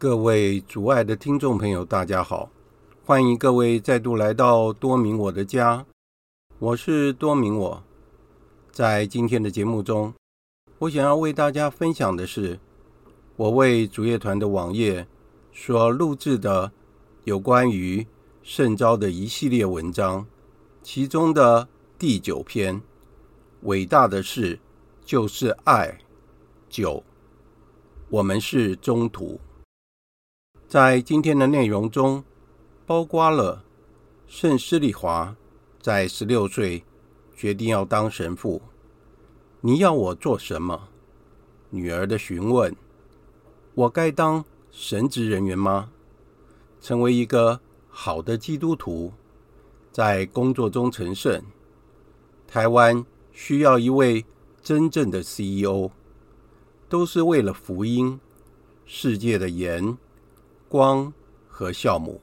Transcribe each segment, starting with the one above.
各位主爱的听众朋友，大家好！欢迎各位再度来到多明我的家，我是多明我。在今天的节目中，我想要为大家分享的是，我为主业团的网页所录制的有关于圣招的一系列文章，其中的第九篇《伟大的事就是爱》九，我们是中途。在今天的内容中，包括了圣施礼华在十六岁决定要当神父。你要我做什么？女儿的询问：我该当神职人员吗？成为一个好的基督徒，在工作中成圣。台湾需要一位真正的 CEO，都是为了福音，世界的盐。光和酵母，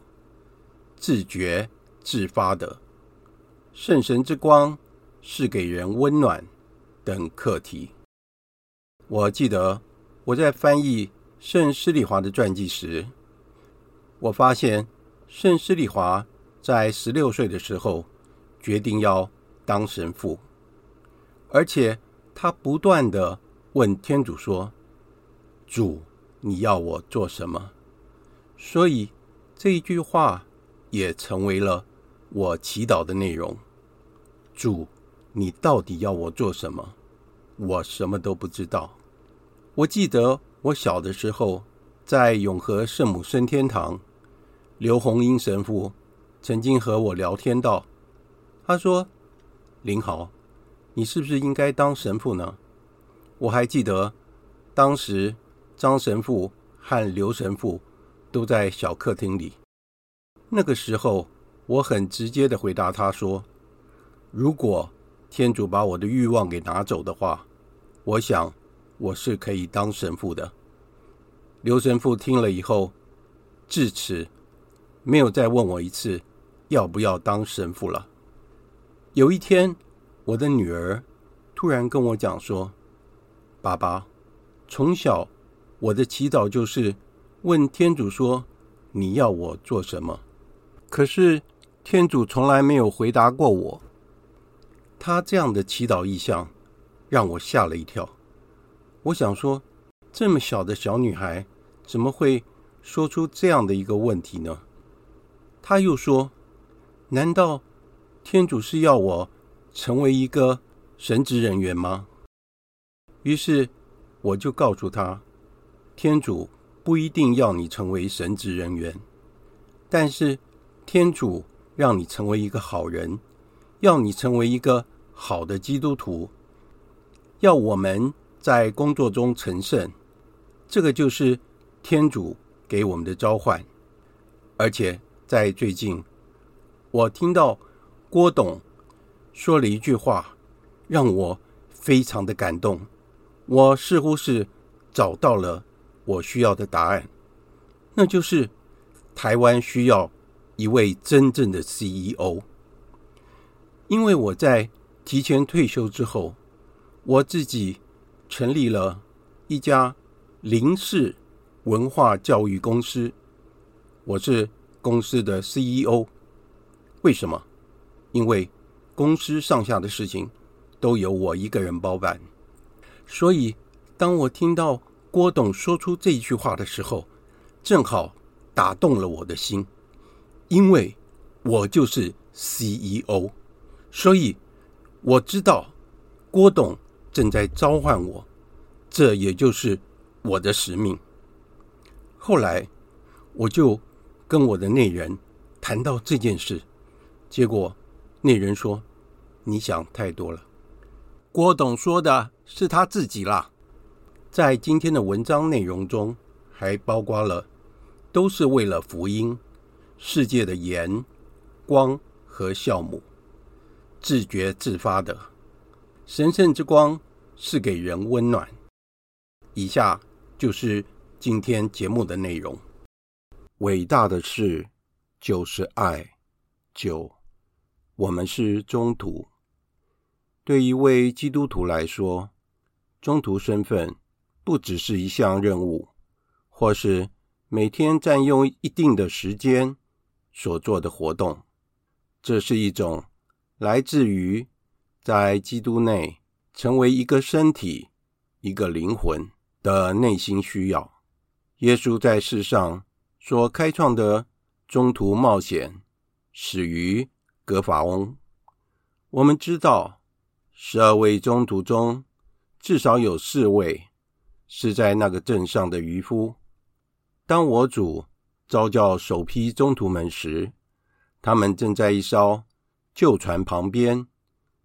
自觉自发的圣神之光是给人温暖等课题。我记得我在翻译圣施利华的传记时，我发现圣施利华在十六岁的时候决定要当神父，而且他不断的问天主说：“主，你要我做什么？”所以这一句话也成为了我祈祷的内容。主，你到底要我做什么？我什么都不知道。我记得我小的时候，在永和圣母升天堂，刘洪英神父曾经和我聊天道，他说：“林豪，你是不是应该当神父呢？”我还记得当时张神父和刘神父都在小客厅里。那个时候，我很直接的回答他说：“如果天主把我的欲望给拿走的话，我想。”我是可以当神父的。刘神父听了以后，至此没有再问我一次要不要当神父了。有一天，我的女儿突然跟我讲说：“爸爸，从小我的祈祷就是问天主说你要我做什么，可是天主从来没有回答过我。”他这样的祈祷意向让我吓了一跳。我想说，这么小的小女孩怎么会说出这样的一个问题呢？他又说：“难道天主是要我成为一个神职人员吗？”于是我就告诉他：“天主不一定要你成为神职人员，但是天主让你成为一个好人，要你成为一个好的基督徒，要我们。”在工作中成圣，这个就是天主给我们的召唤。而且在最近，我听到郭董说了一句话，让我非常的感动。我似乎是找到了我需要的答案，那就是台湾需要一位真正的 CEO。因为我在提前退休之后，我自己。成立了一家林氏文化教育公司，我是公司的 CEO。为什么？因为公司上下的事情都由我一个人包办。所以，当我听到郭董说出这一句话的时候，正好打动了我的心，因为我就是 CEO，所以我知道郭董。正在召唤我，这也就是我的使命。后来，我就跟我的内人谈到这件事，结果内人说：“你想太多了。”郭董说的是他自己啦。在今天的文章内容中，还包括了都是为了福音、世界的盐、光和酵母，自觉自发的神圣之光。是给人温暖。以下就是今天节目的内容。伟大的事就是爱。九，我们是中途。对一位基督徒来说，中途身份不只是一项任务，或是每天占用一定的时间所做的活动。这是一种来自于在基督内。成为一个身体、一个灵魂的内心需要。耶稣在世上所开创的中途冒险始于格法翁。我们知道，十二位中途中，至少有四位是在那个镇上的渔夫。当我主召叫首批宗徒们时，他们正在一艘旧船旁边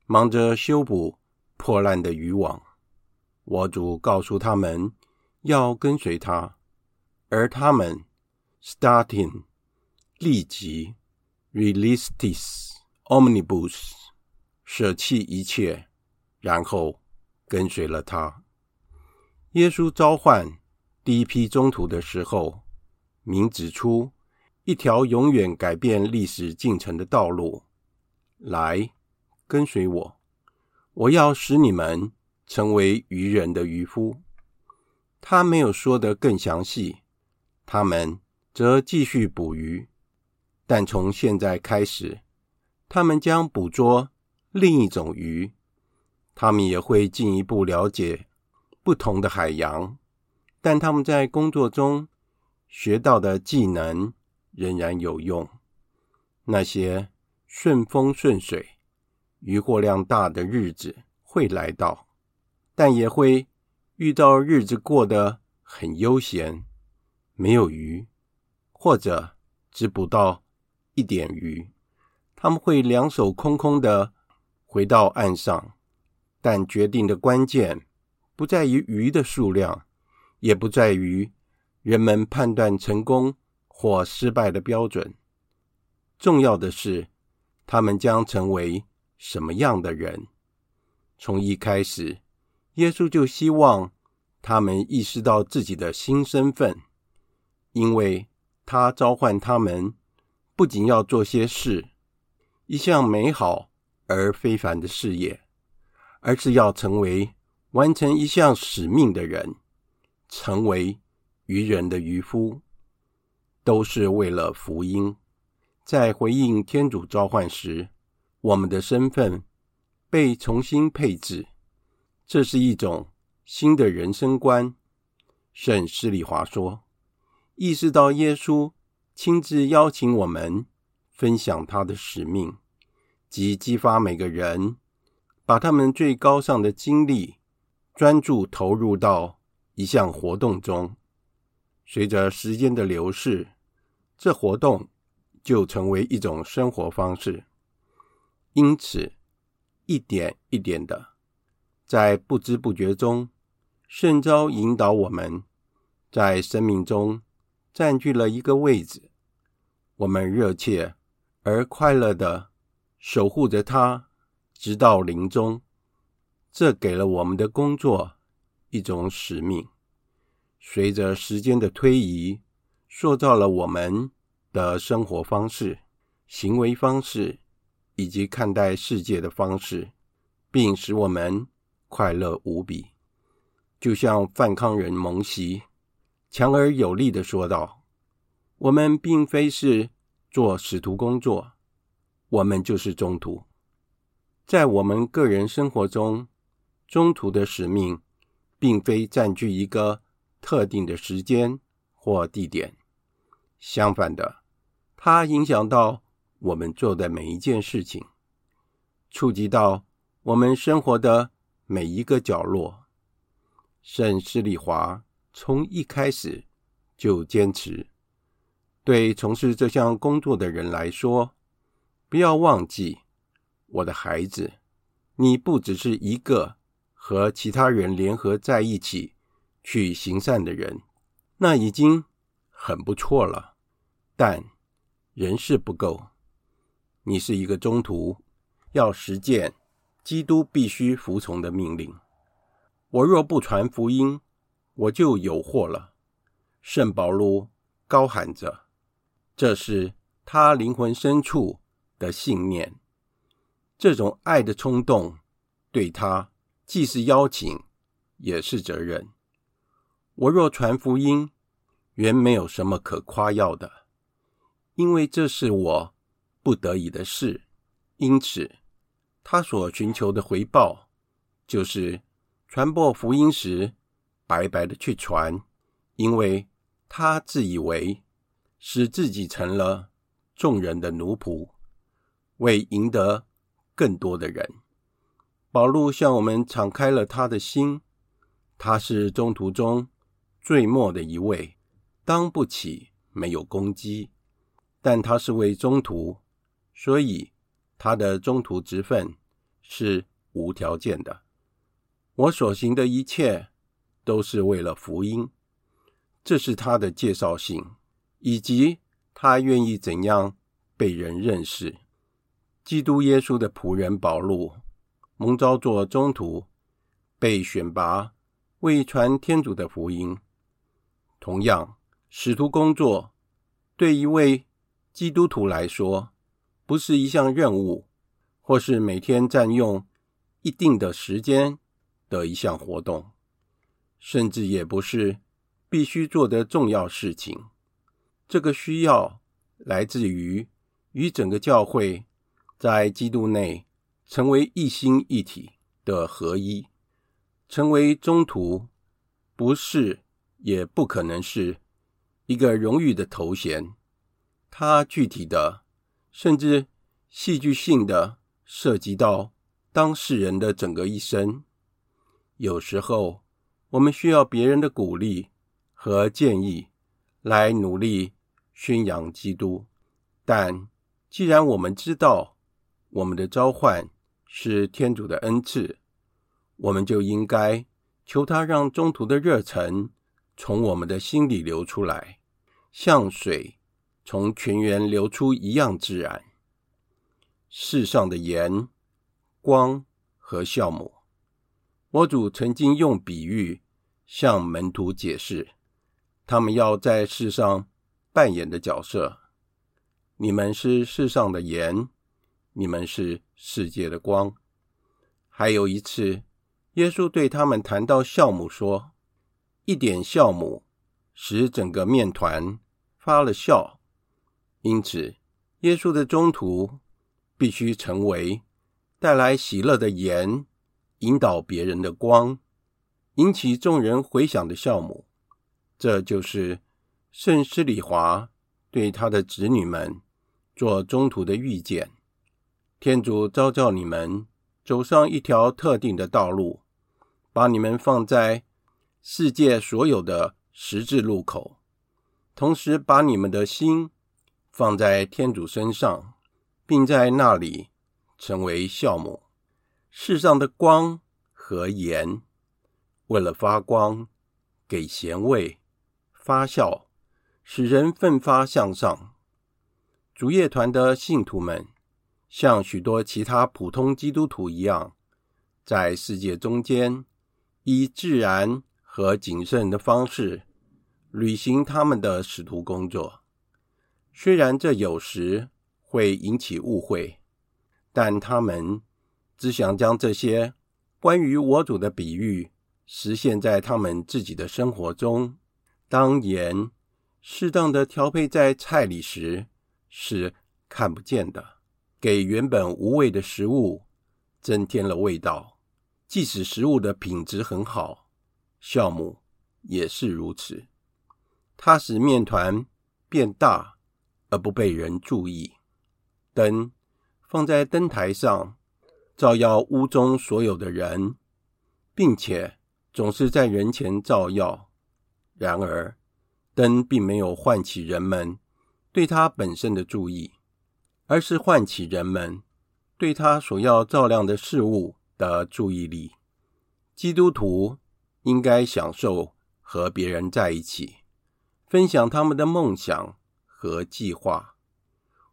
忙着修补。破烂的渔网，我主告诉他们要跟随他，而他们 starting 立即 relistis omnibus 舍弃一切，然后跟随了他。耶稣召唤第一批宗徒的时候，明指出一条永远改变历史进程的道路，来跟随我。我要使你们成为渔人的渔夫。他没有说得更详细，他们则继续捕鱼，但从现在开始，他们将捕捉另一种鱼。他们也会进一步了解不同的海洋，但他们在工作中学到的技能仍然有用。那些顺风顺水、渔获量大的日子会来到，但也会遇到日子过得很悠闲，没有鱼，或者只捕到一点鱼，他们会两手空空的回到岸上。但决定的关键不在于鱼的数量，也不在于人们判断成功或失败的标准。重要的是，他们将成为什么样的人。从一开始，耶稣就希望他们意识到自己的新身份，因为他召唤他们，不仅要做些事，一项美好而非凡的事业。而是要成为完成一项使命的人，成为渔人的渔夫，都是为了福音。在回应天主召唤时，我们的身份被重新配置，这是一种新的人生观。圣施礼华说：“意识到耶稣亲自邀请我们分享他的使命，即激发每个人。”把他们最高尚的精力专注投入到一项活动中，随着时间的流逝，这活动就成为一种生活方式。因此，一点一点的，在不知不觉中，圣召引导我们，在生命中占据了一个位置。我们热切而快乐的守护着它。直到临终，这给了我们的工作一种使命。随着时间的推移，塑造了我们的生活方式、行为方式以及看待世界的方式，并使我们快乐无比。就像范康人蒙西强而有力的说道：“我们并非是做使徒工作，我们就是中途。”在我们个人生活中，中途的使命并非占据一个特定的时间或地点。相反的，它影响到我们做的每一件事情，触及到我们生活的每一个角落。圣施礼华从一开始就坚持，对从事这项工作的人来说，不要忘记。我的孩子，你不只是一个和其他人联合在一起去行善的人，那已经很不错了。但人是不够，你是一个中途，要实践基督必须服从的命令。我若不传福音，我就有祸了。圣保禄高喊着，这是他灵魂深处的信念。这种爱的冲动，对他既是邀请，也是责任。我若传福音，原没有什么可夸耀的，因为这是我不得已的事。因此，他所寻求的回报，就是传播福音时白白的去传，因为他自以为使自己成了众人的奴仆，为赢得。更多的人，保禄向我们敞开了他的心。他是中途中最末的一位，当不起没有攻击，但他是位中途，所以他的中途职分是无条件的。我所行的一切都是为了福音，这是他的介绍信，以及他愿意怎样被人认识。基督耶稣的仆人保禄，蒙召做宗徒，被选拔为传天主的福音。同样，使徒工作对一位基督徒来说，不是一项任务，或是每天占用一定的时间的一项活动，甚至也不是必须做的重要事情。这个需要来自于与整个教会。在基督内成为一心一体的合一，成为中途，不是也不可能是一个荣誉的头衔。它具体的，甚至戏剧性的涉及到当事人的整个一生。有时候，我们需要别人的鼓励和建议来努力宣扬基督。但既然我们知道我们的召唤是天主的恩赐，我们就应该求他让中途的热忱从我们的心里流出来，像水从泉源流出一样自然。世上的盐、光和酵母。我主曾经用比喻向门徒解释，他们要在世上扮演的角色。你们是世上的盐，你们是世界的光。还有一次，耶稣对他们谈到酵母说：“一点酵母使整个面团发了酵。”因此，耶稣的中途必须成为带来喜乐的盐。引导别人的光，引起众人回响的酵母，这就是圣施礼华对他的子女们做中途的预见。天主召叫你们走上一条特定的道路，把你们放在世界所有的十字路口，同时把你们的心放在天主身上，并在那里成为酵母。世上的光和盐，为了发光、给咸味、发酵，使人奋发向上。主业团的信徒们，像许多其他普通基督徒一样，在世界中间，以自然和谨慎的方式履行他们的使徒工作。虽然这有时会引起误会，但他们。只想将这些关于我主的比喻实现在他们自己的生活中。当盐适当的调配在菜里时，是看不见的，给原本无味的食物增添了味道。即使食物的品质很好，酵母也是如此。它使面团变大而不被人注意。灯放在灯台上。照耀屋中所有的人，并且总是在人前照耀。然而，灯并没有唤起人们对它本身的注意，而是唤起人们对他所要照亮的事物的注意力。基督徒应该享受和别人在一起，分享他们的梦想和计划。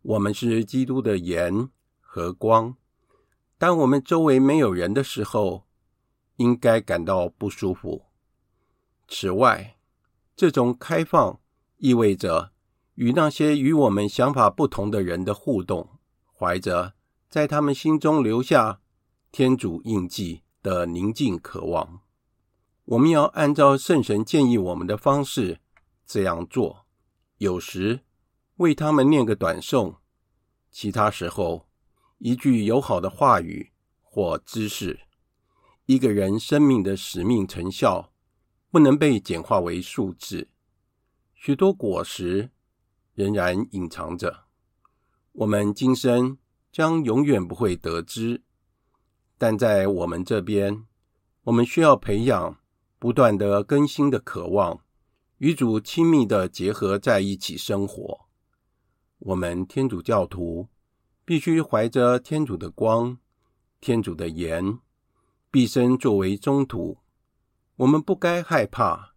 我们是基督的盐和光。当我们周围没有人的时候，应该感到不舒服。此外，这种开放意味着与那些与我们想法不同的人的互动，怀着在他们心中留下天主印记的宁静渴望。我们要按照圣神建议我们的方式这样做。有时为他们念个短诵，其他时候，一句友好的话语或知识，一个人生命的使命成效不能被简化为数字。许多果实仍然隐藏着，我们今生将永远不会得知。但在我们这边，我们需要培养不断的更新的渴望，与主亲密的结合在一起生活。我们天主教徒。必须怀着天主的光、天主的盐，毕生作为中途。我们不该害怕，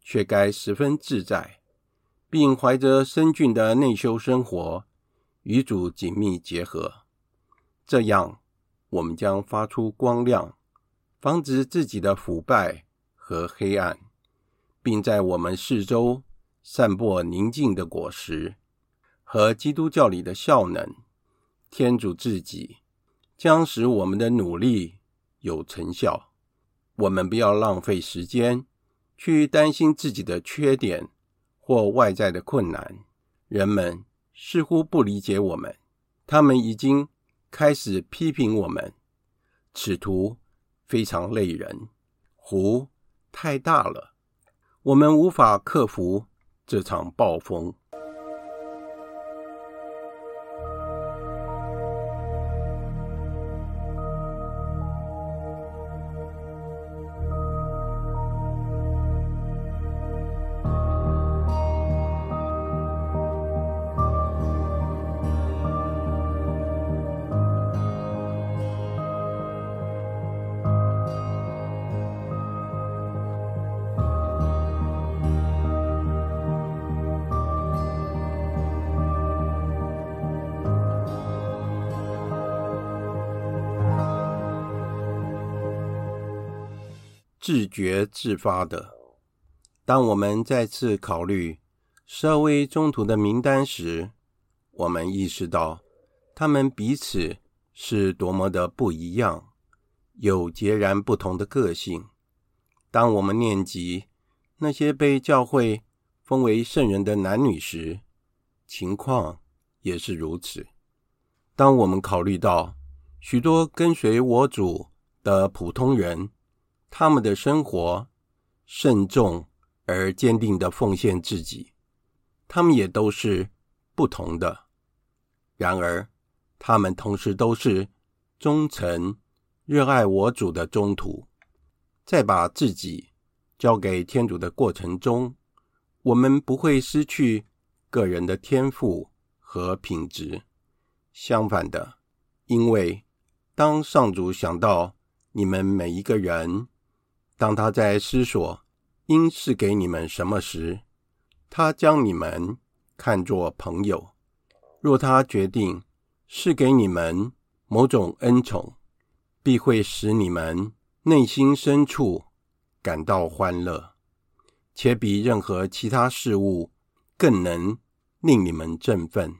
却该十分自在，并怀着深峻的内修生活，与主紧密结合。这样，我们将发出光亮，防止自己的腐败和黑暗，并在我们四周散播宁静的果实和基督教里的效能。天主自己将使我们的努力有成效。我们不要浪费时间去担心自己的缺点或外在的困难。人们似乎不理解我们，他们已经开始批评我们。此图非常累人，湖太大了，我们无法克服这场暴风。觉自发的。当我们再次考虑十二位宗徒的名单时，我们意识到他们彼此是多么的不一样，有截然不同的个性。当我们念及那些被教会封为圣人的男女时，情况也是如此。当我们考虑到许多跟随我主的普通人，他们的生活慎重而坚定地奉献自己，他们也都是不同的。然而，他们同时都是忠诚、热爱我主的宗徒。在把自己交给天主的过程中，我们不会失去个人的天赋和品质。相反的，因为当上主想到你们每一个人，当他在思索应是给你们什么时，他将你们看作朋友。若他决定是给你们某种恩宠，必会使你们内心深处感到欢乐，且比任何其他事物更能令你们振奋。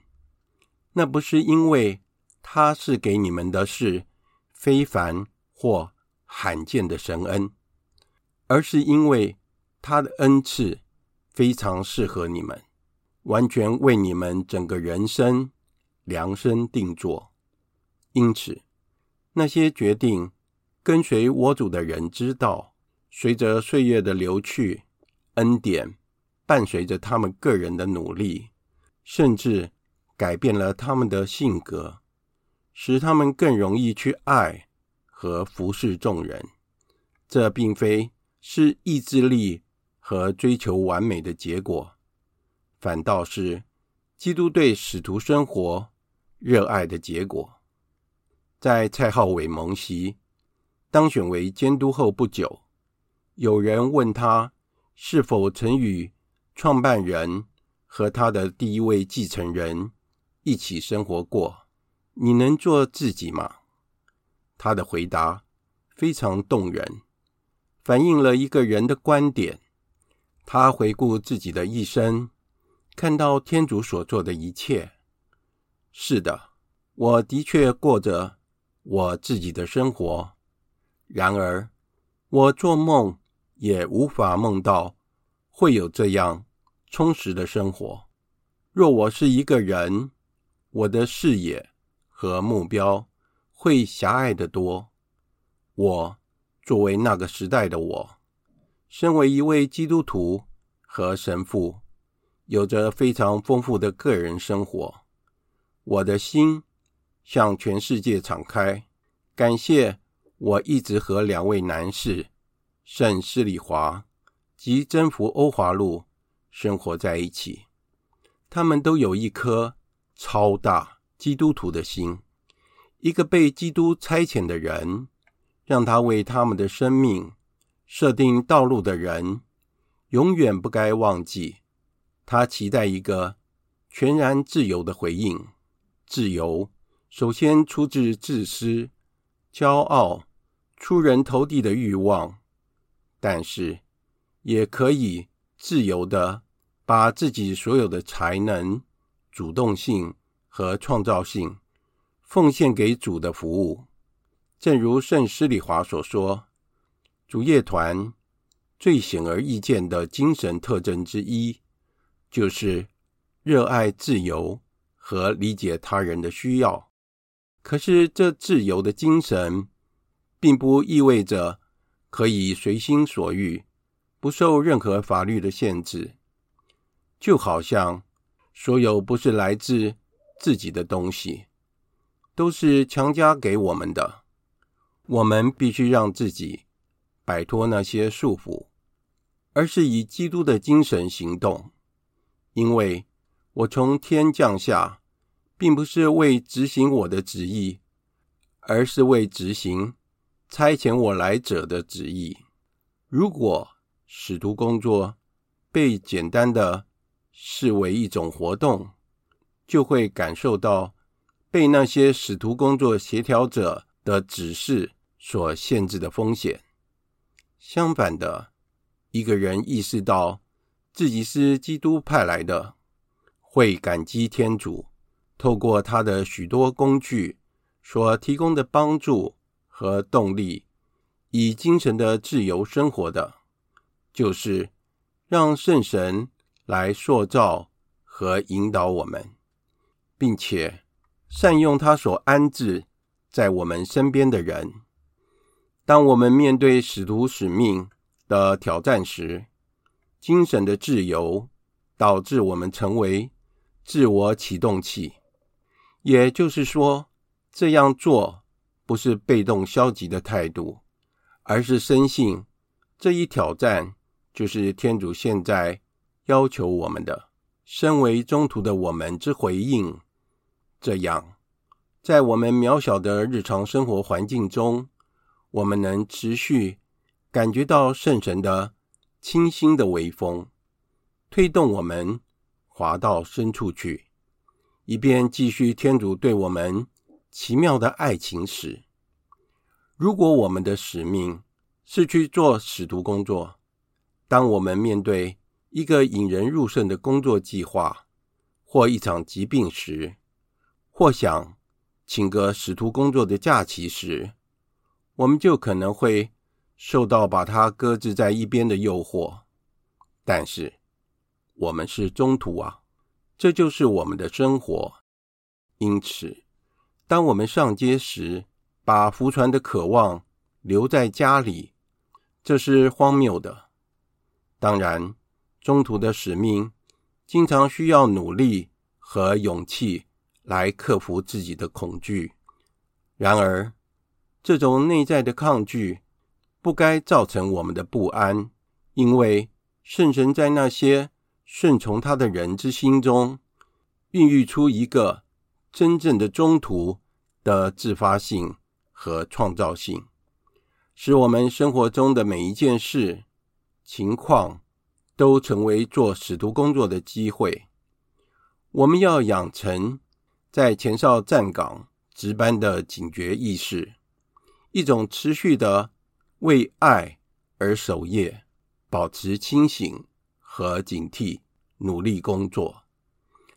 那不是因为他是给你们的是非凡或罕见的神恩。而是因为他的恩赐非常适合你们，完全为你们整个人生量身定做。因此，那些决定跟随我主的人知道，随着岁月的流去，恩典伴随着他们个人的努力，甚至改变了他们的性格，使他们更容易去爱和服侍众人。这并非。是意志力和追求完美的结果，反倒是基督对使徒生活热爱的结果。在蔡浩伟蒙袭当选为监督后不久，有人问他是否曾与创办人和他的第一位继承人一起生活过？你能做自己吗？他的回答非常动人。反映了一个人的观点。他回顾自己的一生，看到天主所做的一切。是的，我的确过着我自己的生活。然而，我做梦也无法梦到会有这样充实的生活。若我是一个人，我的视野和目标会狭隘得多。我。作为那个时代的我，身为一位基督徒和神父，有着非常丰富的个人生活。我的心向全世界敞开，感谢我一直和两位男士圣施礼华及征服欧华路生活在一起。他们都有一颗超大基督徒的心，一个被基督差遣的人。让他为他们的生命设定道路的人，永远不该忘记，他期待一个全然自由的回应。自由首先出自自私、骄傲、出人头地的欲望，但是也可以自由地把自己所有的才能、主动性和创造性奉献给主的服务。正如圣施里华所说，主业团最显而易见的精神特征之一，就是热爱自由和理解他人的需要。可是，这自由的精神，并不意味着可以随心所欲，不受任何法律的限制。就好像所有不是来自自己的东西，都是强加给我们的。我们必须让自己摆脱那些束缚，而是以基督的精神行动。因为我从天降下，并不是为执行我的旨意，而是为执行差遣我来者的旨意。如果使徒工作被简单的视为一种活动，就会感受到被那些使徒工作协调者的指示所限制的风险，相反的，一个人意识到自己是基督派来的，会感激天主，透过他的许多工具所提供的帮助和动力，以精神的自由生活的，就是让圣神来塑造和引导我们，并且善用他所安置在我们身边的人。当我们面对使徒使命的挑战时，精神的自由导致我们成为自我启动器。也就是说，这样做不是被动消极的态度，而是深信这一挑战就是天主现在要求我们的。身为中途的我们之回应，这样，在我们渺小的日常生活环境中。我们能持续感觉到圣神的清新的微风，推动我们滑到深处去，以便继续天主对我们奇妙的爱情史。如果我们的使命是去做使徒工作，当我们面对一个引人入胜的工作计划，或一场疾病时，或想请个使徒工作的假期时，我们就可能会受到把它搁置在一边的诱惑，但是我们是中途啊，这就是我们的生活。因此，当我们上街时，把浮船的渴望留在家里，这是荒谬的。当然，中途的使命经常需要努力和勇气来克服自己的恐惧。然而，这种内在的抗拒不该造成我们的不安，因为圣神在那些顺从他的人之心中，孕育出一个真正的中途的自发性和创造性，使我们生活中的每一件事、情况都成为做使徒工作的机会。我们要养成在前哨站岗值班的警觉意识。一种持续的为爱而守夜、保持清醒和警惕、努力工作，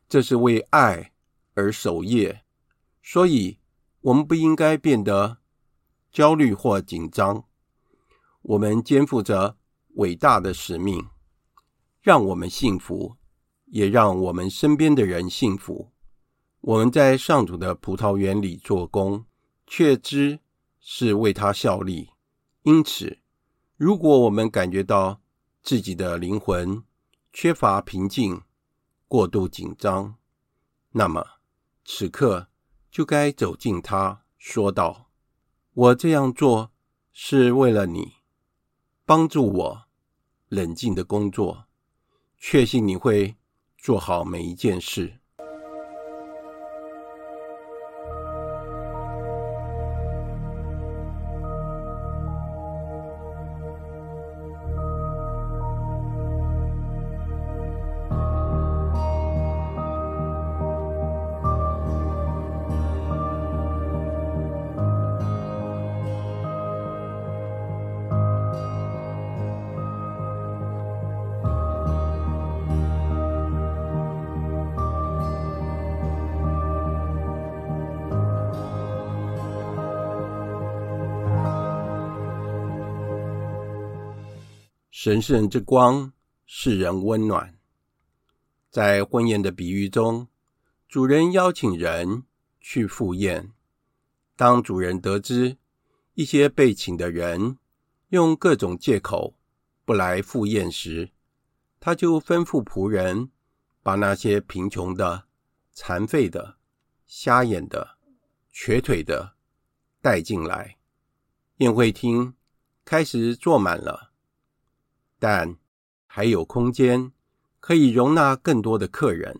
这是为爱而守夜。所以，我们不应该变得焦虑或紧张。我们肩负着伟大的使命，让我们幸福，也让我们身边的人幸福。我们在上主的葡萄园里做工，却知。是为他效力，因此，如果我们感觉到自己的灵魂缺乏平静、过度紧张，那么此刻就该走近他，说道：“我这样做是为了你，帮助我冷静的工作，确信你会做好每一件事。”神圣之光，使人温暖。在婚宴的比喻中，主人邀请人去赴宴。当主人得知一些被请的人用各种借口不来赴宴时，他就吩咐仆人把那些贫穷的、残废的、瞎眼的、瘸腿的带进来。宴会厅开始坐满了。但还有空间可以容纳更多的客人，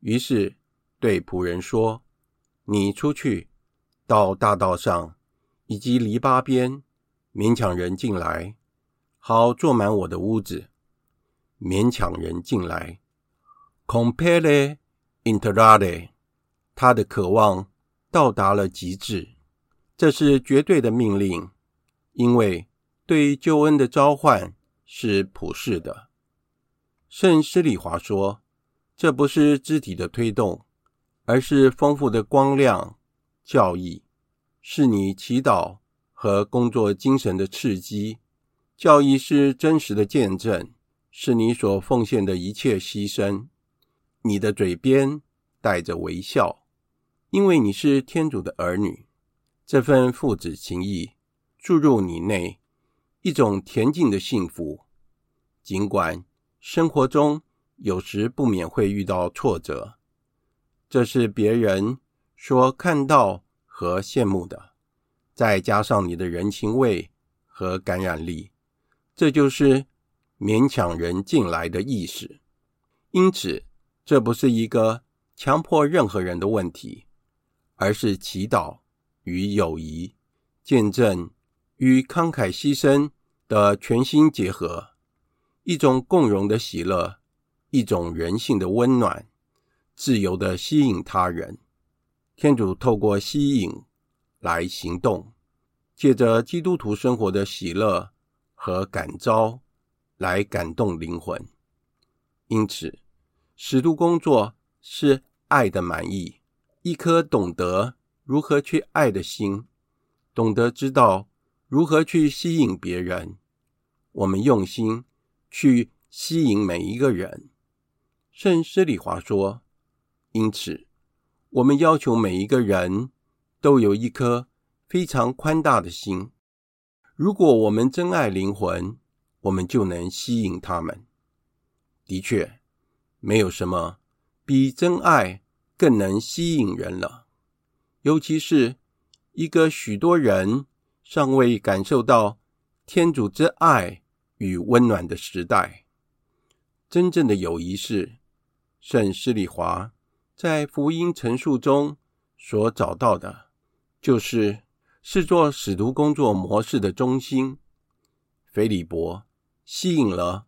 于是对仆人说：“你出去到大道上以及篱笆边，勉强人进来，好坐满我的屋子。勉强人进来，compelle entrare，他的渴望到达了极致，这是绝对的命令，因为对救恩的召唤是普世的。圣施里华说：“这不是肢体的推动，而是丰富的光亮教义，是你祈祷和工作精神的刺激。教义是真实的见证，是你所奉献的一切牺牲。你的嘴边带着微笑，因为你是天主的儿女。这份父子情谊注入你内。”一种恬静的幸福，尽管生活中有时不免会遇到挫折，这是别人所看到和羡慕的。再加上你的人情味和感染力，这就是勉强人进来的意识。因此，这不是一个强迫任何人的问题，而是祈祷与友谊见证。与慷慨牺牲的全新结合，一种共融的喜乐，一种人性的温暖，自由的吸引他人。天主透过吸引来行动，借着基督徒生活的喜乐和感召来感动灵魂。因此，使徒工作是爱的满意，一颗懂得如何去爱的心，懂得知道。如何去吸引别人？我们用心去吸引每一个人。圣施礼华说：“因此，我们要求每一个人都有一颗非常宽大的心。如果我们真爱灵魂，我们就能吸引他们。的确，没有什么比真爱更能吸引人了，尤其是一个许多人。”尚未感受到天主之爱与温暖的时代，真正的友谊是圣施里华在福音陈述中所找到的，就是视作使徒工作模式的中心。菲利伯吸引了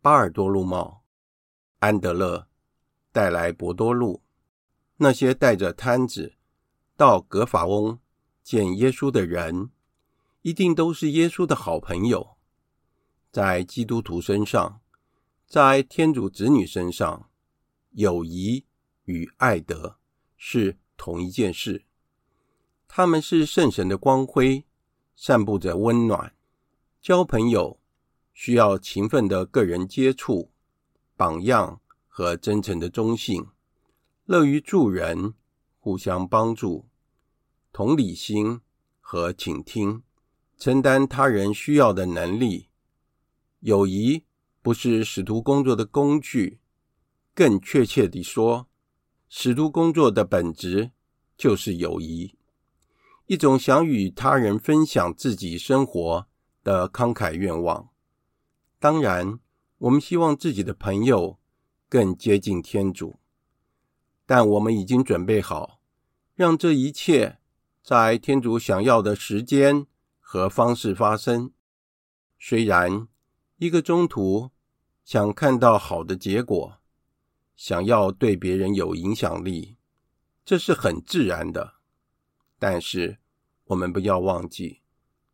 巴尔多禄茂，安德勒带来伯多禄，那些带着摊子到格法翁见耶稣的人。一定都是耶稣的好朋友，在基督徒身上，在天主子女身上，友谊与爱德是同一件事。他们是圣神的光辉，散布着温暖。交朋友需要勤奋的个人接触、榜样和真诚的忠信，乐于助人、互相帮助、同理心和倾听。承担他人需要的能力，友谊不是使徒工作的工具，更确切地说，使徒工作的本质就是友谊，一种想与他人分享自己生活的慷慨愿望。当然，我们希望自己的朋友更接近天主，但我们已经准备好，让这一切在天主想要的时间和方式发生。虽然一个中途想看到好的结果，想要对别人有影响力，这是很自然的。但是我们不要忘记，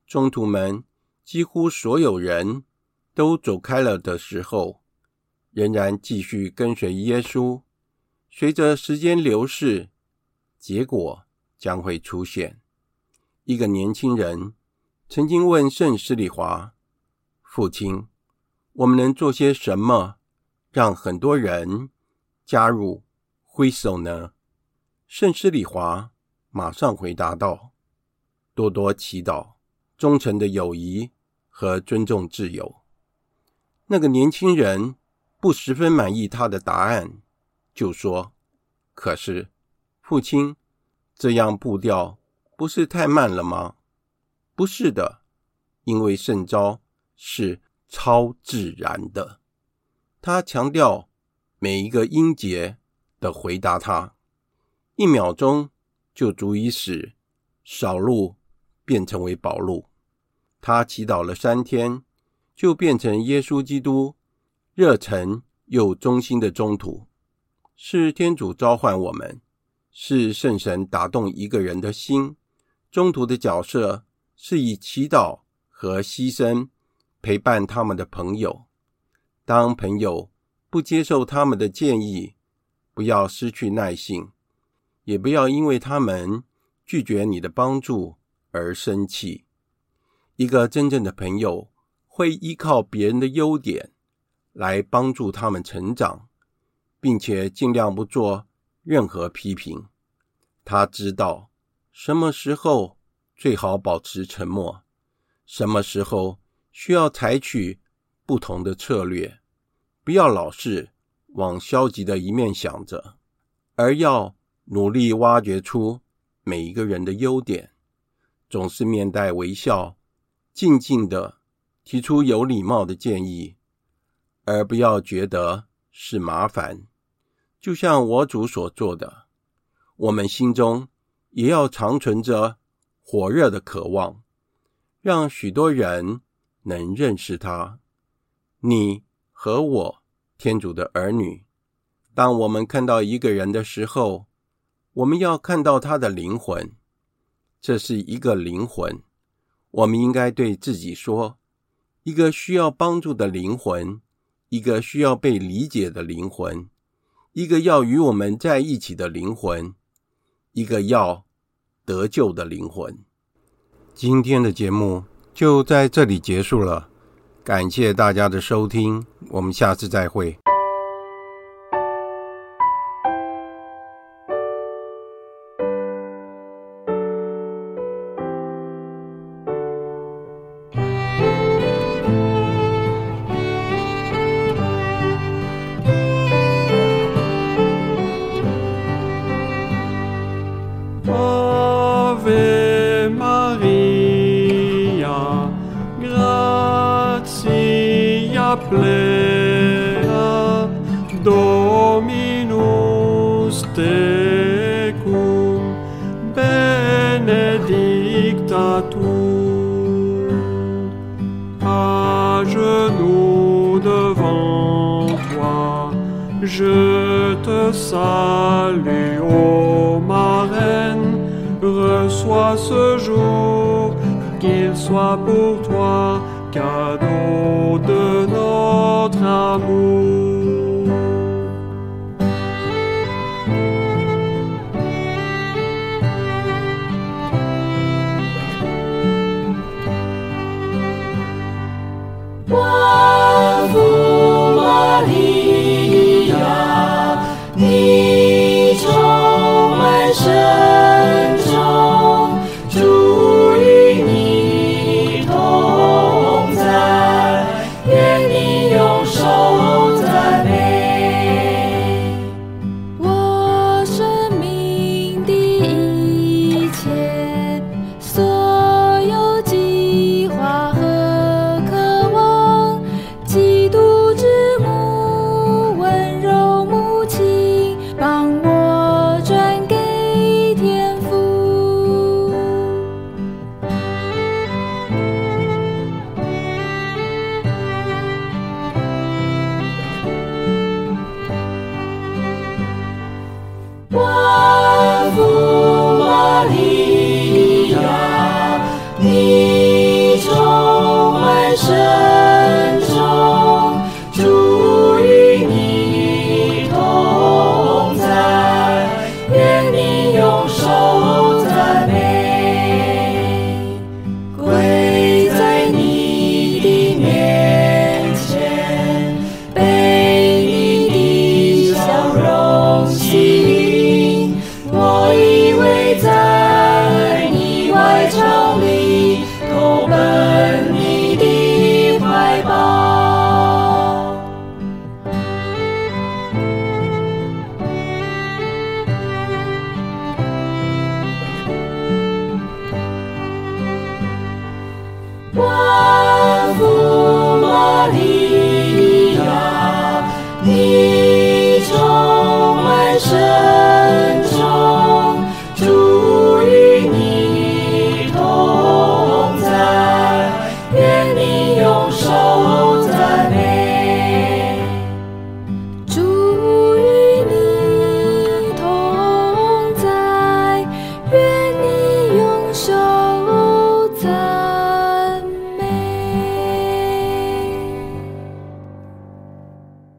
中途们几乎所有人都走开了的时候，仍然继续跟随耶稣。随着时间流逝，结果将会出现。一个年轻人。曾经问圣施礼华：“父亲，我们能做些什么，让很多人加入挥手呢？”圣施礼华马上回答道：“多多祈祷，忠诚的友谊和尊重自由。”那个年轻人不十分满意他的答案，就说：“可是，父亲，这样步调不是太慢了吗？”不是的，因为圣招是超自然的。他强调每一个音节的回答他，一秒钟就足以使少路变成为宝路。他祈祷了三天，就变成耶稣基督热忱又忠心的宗徒。是天主召唤我们，是圣神打动一个人的心。中途的角色。是以祈祷和牺牲陪伴他们的朋友。当朋友不接受他们的建议，不要失去耐性，也不要因为他们拒绝你的帮助而生气。一个真正的朋友会依靠别人的优点来帮助他们成长，并且尽量不做任何批评。他知道什么时候最好保持沉默，什么时候需要采取不同的策略。不要老是往消极的一面想着，而要努力挖掘出每一个人的优点，总是面带微笑，静静的提出有礼貌的建议，而不要觉得是麻烦。就像我主所做的。我们心中也要常存着火热的渴望，让许多人能认识他。你和我，天主的儿女，当我们看到一个人的时候，我们要看到他的灵魂。这是一个灵魂，我们应该对自己说：一个需要帮助的灵魂，一个需要被理解的灵魂，一个要与我们在一起的灵魂。一个要得救的灵魂。今天的节目就在这里结束了，感谢大家的收听，我们下次再会。Soit pour toi cadeau de notre amour.